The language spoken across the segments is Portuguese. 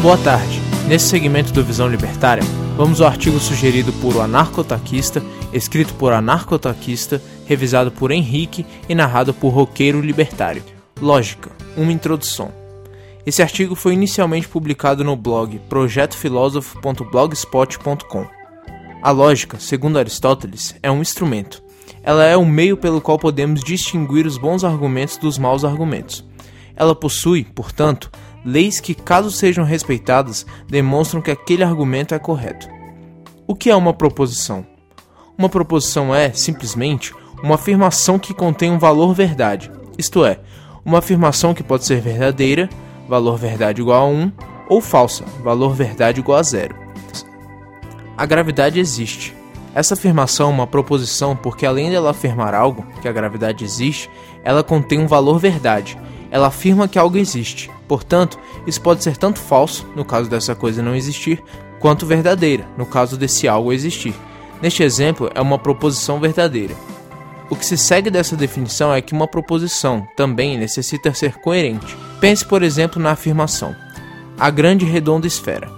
Boa tarde. Nesse segmento do Visão Libertária, vamos ao artigo sugerido por O Anarcotaquista, escrito por Anarcotaquista, revisado por Henrique e narrado por Roqueiro Libertário. Lógica, uma introdução. Esse artigo foi inicialmente publicado no blog projetofilosofo.blogspot.com. A lógica, segundo Aristóteles, é um instrumento. Ela é o meio pelo qual podemos distinguir os bons argumentos dos maus argumentos. Ela possui, portanto, leis que, caso sejam respeitadas, demonstram que aquele argumento é correto. O que é uma proposição? Uma proposição é, simplesmente, uma afirmação que contém um valor verdade, isto é, uma afirmação que pode ser verdadeira, valor verdade igual a 1, ou falsa, valor verdade igual a 0. A gravidade existe. Essa afirmação é uma proposição porque, além dela afirmar algo, que a gravidade existe, ela contém um valor verdade, ela afirma que algo existe. Portanto, isso pode ser tanto falso, no caso dessa coisa não existir, quanto verdadeira, no caso desse algo existir. Neste exemplo, é uma proposição verdadeira. O que se segue dessa definição é que uma proposição também necessita ser coerente. Pense, por exemplo, na afirmação: a grande redonda esfera.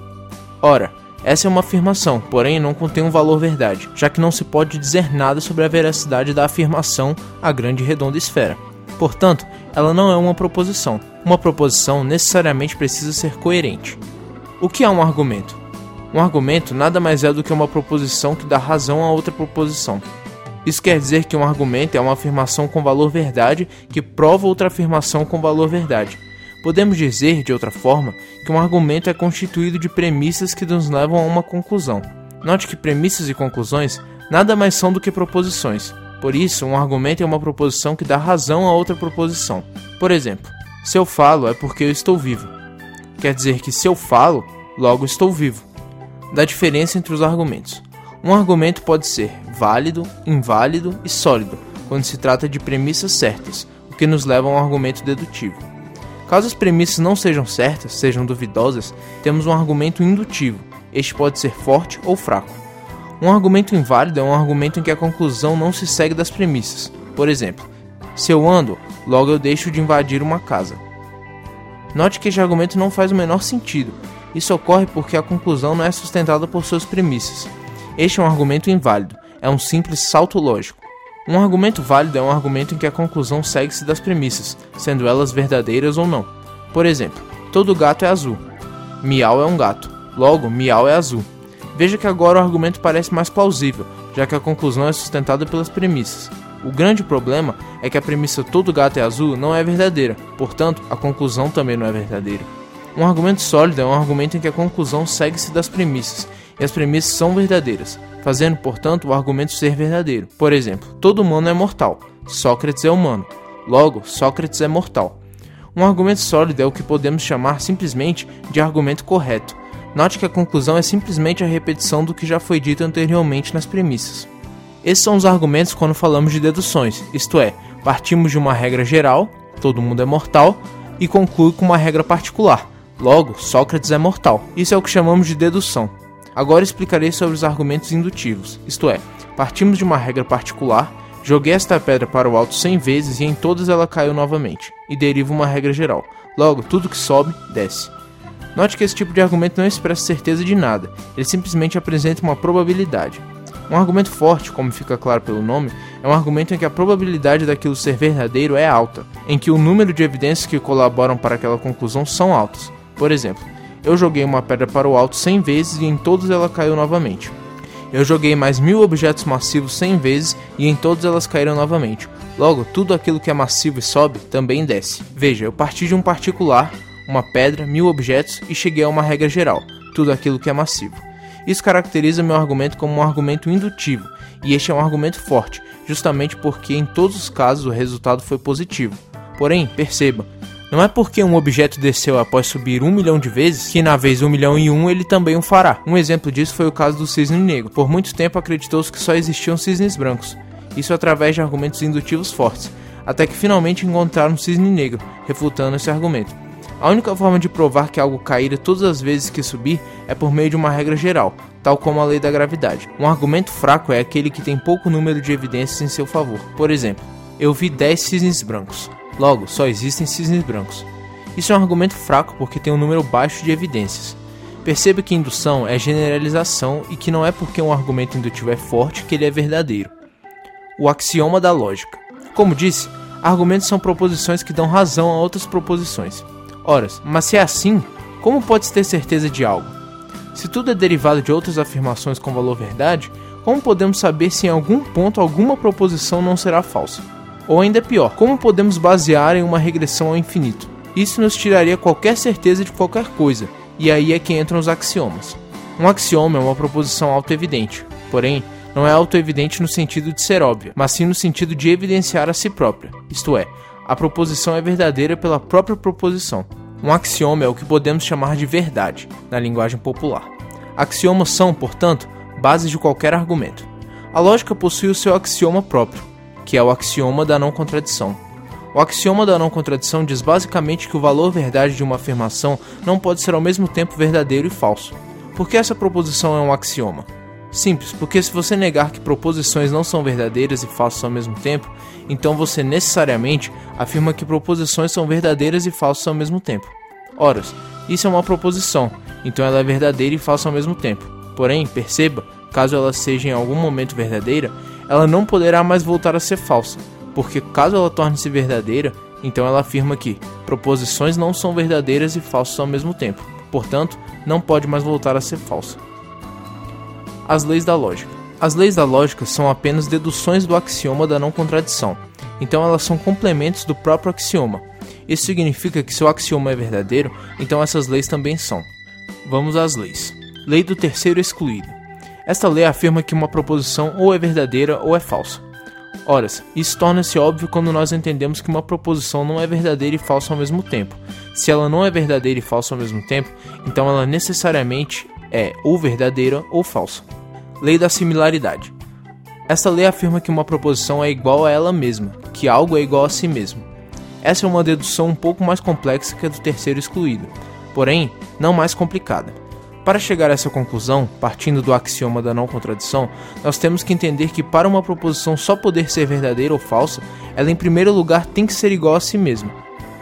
Ora, essa é uma afirmação, porém não contém um valor verdade, já que não se pode dizer nada sobre a veracidade da afirmação a grande redonda esfera. Portanto, ela não é uma proposição. Uma proposição necessariamente precisa ser coerente. O que é um argumento? Um argumento nada mais é do que uma proposição que dá razão a outra proposição. Isso quer dizer que um argumento é uma afirmação com valor verdade que prova outra afirmação com valor verdade. Podemos dizer, de outra forma, que um argumento é constituído de premissas que nos levam a uma conclusão. Note que premissas e conclusões nada mais são do que proposições. Por isso, um argumento é uma proposição que dá razão a outra proposição. Por exemplo, se eu falo é porque eu estou vivo. Quer dizer que se eu falo, logo estou vivo. Da diferença entre os argumentos. Um argumento pode ser válido, inválido e sólido, quando se trata de premissas certas, o que nos leva a um argumento dedutivo. Caso as premissas não sejam certas, sejam duvidosas, temos um argumento indutivo. Este pode ser forte ou fraco. Um argumento inválido é um argumento em que a conclusão não se segue das premissas. Por exemplo, se eu ando, logo eu deixo de invadir uma casa. Note que este argumento não faz o menor sentido. Isso ocorre porque a conclusão não é sustentada por suas premissas. Este é um argumento inválido, é um simples salto lógico. Um argumento válido é um argumento em que a conclusão segue-se das premissas, sendo elas verdadeiras ou não. Por exemplo, todo gato é azul. Miau é um gato, logo miau é azul. Veja que agora o argumento parece mais plausível, já que a conclusão é sustentada pelas premissas. O grande problema é que a premissa todo gato é azul não é verdadeira, portanto, a conclusão também não é verdadeira. Um argumento sólido é um argumento em que a conclusão segue-se das premissas, e as premissas são verdadeiras, fazendo, portanto, o argumento ser verdadeiro. Por exemplo, todo humano é mortal, Sócrates é humano, logo, Sócrates é mortal. Um argumento sólido é o que podemos chamar simplesmente de argumento correto, Note que a conclusão é simplesmente a repetição do que já foi dito anteriormente nas premissas. Esses são os argumentos quando falamos de deduções, isto é, partimos de uma regra geral, todo mundo é mortal, e conclui com uma regra particular, logo, Sócrates é mortal. Isso é o que chamamos de dedução. Agora explicarei sobre os argumentos indutivos, isto é, partimos de uma regra particular, joguei esta pedra para o alto 100 vezes e em todas ela caiu novamente, e deriva uma regra geral. Logo, tudo que sobe, desce. Note que esse tipo de argumento não expressa certeza de nada, ele simplesmente apresenta uma probabilidade. Um argumento forte, como fica claro pelo nome, é um argumento em que a probabilidade daquilo ser verdadeiro é alta, em que o número de evidências que colaboram para aquela conclusão são altas. Por exemplo, eu joguei uma pedra para o alto 100 vezes e em todas ela caiu novamente. Eu joguei mais mil objetos massivos 100 vezes e em todas elas caíram novamente. Logo, tudo aquilo que é massivo e sobe também desce. Veja, eu parti de um particular, uma pedra, mil objetos e cheguei a uma regra geral, tudo aquilo que é massivo. Isso caracteriza meu argumento como um argumento indutivo, e este é um argumento forte, justamente porque em todos os casos o resultado foi positivo. Porém, perceba, não é porque um objeto desceu após subir um milhão de vezes que na vez um milhão e um ele também o fará. Um exemplo disso foi o caso do cisne negro. Por muito tempo acreditou-se que só existiam cisnes brancos. Isso através de argumentos indutivos fortes, até que finalmente encontraram um cisne negro, refutando esse argumento. A única forma de provar que algo caíra todas as vezes que subir é por meio de uma regra geral, tal como a lei da gravidade. Um argumento fraco é aquele que tem pouco número de evidências em seu favor. Por exemplo, eu vi 10 cisnes brancos. Logo, só existem cisnes brancos. Isso é um argumento fraco porque tem um número baixo de evidências. Perceba que indução é generalização e que não é porque um argumento indutivo é forte que ele é verdadeiro. O axioma da lógica. Como disse, argumentos são proposições que dão razão a outras proposições. Ora, mas se é assim, como pode ter certeza de algo? Se tudo é derivado de outras afirmações com valor verdade, como podemos saber se em algum ponto alguma proposição não será falsa? Ou ainda pior, como podemos basear em uma regressão ao infinito? Isso nos tiraria qualquer certeza de qualquer coisa, e aí é que entram os axiomas. Um axioma é uma proposição autoevidente, porém, não é autoevidente no sentido de ser óbvia, mas sim no sentido de evidenciar a si própria, isto é, a proposição é verdadeira pela própria proposição. Um axioma é o que podemos chamar de verdade, na linguagem popular. Axiomas são, portanto, bases de qualquer argumento. A lógica possui o seu axioma próprio, que é o axioma da não contradição. O axioma da não contradição diz basicamente que o valor verdade de uma afirmação não pode ser ao mesmo tempo verdadeiro e falso. Por que essa proposição é um axioma? Simples, porque se você negar que proposições não são verdadeiras e falsas ao mesmo tempo, então você necessariamente afirma que proposições são verdadeiras e falsas ao mesmo tempo. Ora, isso é uma proposição, então ela é verdadeira e falsa ao mesmo tempo. Porém, perceba, caso ela seja em algum momento verdadeira, ela não poderá mais voltar a ser falsa, porque caso ela torne-se verdadeira, então ela afirma que proposições não são verdadeiras e falsas ao mesmo tempo. Portanto, não pode mais voltar a ser falsa. As leis da lógica. As leis da lógica são apenas deduções do axioma da não contradição, então elas são complementos do próprio axioma. Isso significa que se o axioma é verdadeiro, então essas leis também são. Vamos às leis. Lei do terceiro excluído. Esta lei afirma que uma proposição ou é verdadeira ou é falsa. Ora, isso torna-se óbvio quando nós entendemos que uma proposição não é verdadeira e falsa ao mesmo tempo. Se ela não é verdadeira e falsa ao mesmo tempo, então ela necessariamente é ou verdadeira ou falsa. Lei da similaridade. Esta lei afirma que uma proposição é igual a ela mesma, que algo é igual a si mesmo. Essa é uma dedução um pouco mais complexa que a do terceiro excluído, porém não mais complicada. Para chegar a essa conclusão, partindo do axioma da não contradição, nós temos que entender que para uma proposição só poder ser verdadeira ou falsa, ela em primeiro lugar tem que ser igual a si mesma.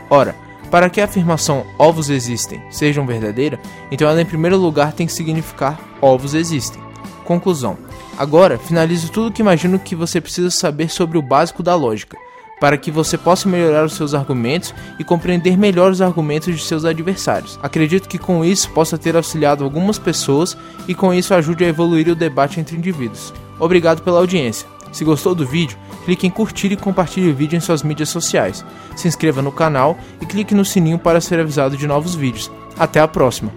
Ora, para que a afirmação ovos existem seja verdadeira, então ela em primeiro lugar tem que significar ovos existem. Conclusão. Agora, finalizo tudo que imagino que você precisa saber sobre o básico da lógica para que você possa melhorar os seus argumentos e compreender melhor os argumentos de seus adversários. Acredito que com isso possa ter auxiliado algumas pessoas e com isso ajude a evoluir o debate entre indivíduos. Obrigado pela audiência. Se gostou do vídeo, clique em curtir e compartilhe o vídeo em suas mídias sociais. Se inscreva no canal e clique no sininho para ser avisado de novos vídeos. Até a próxima!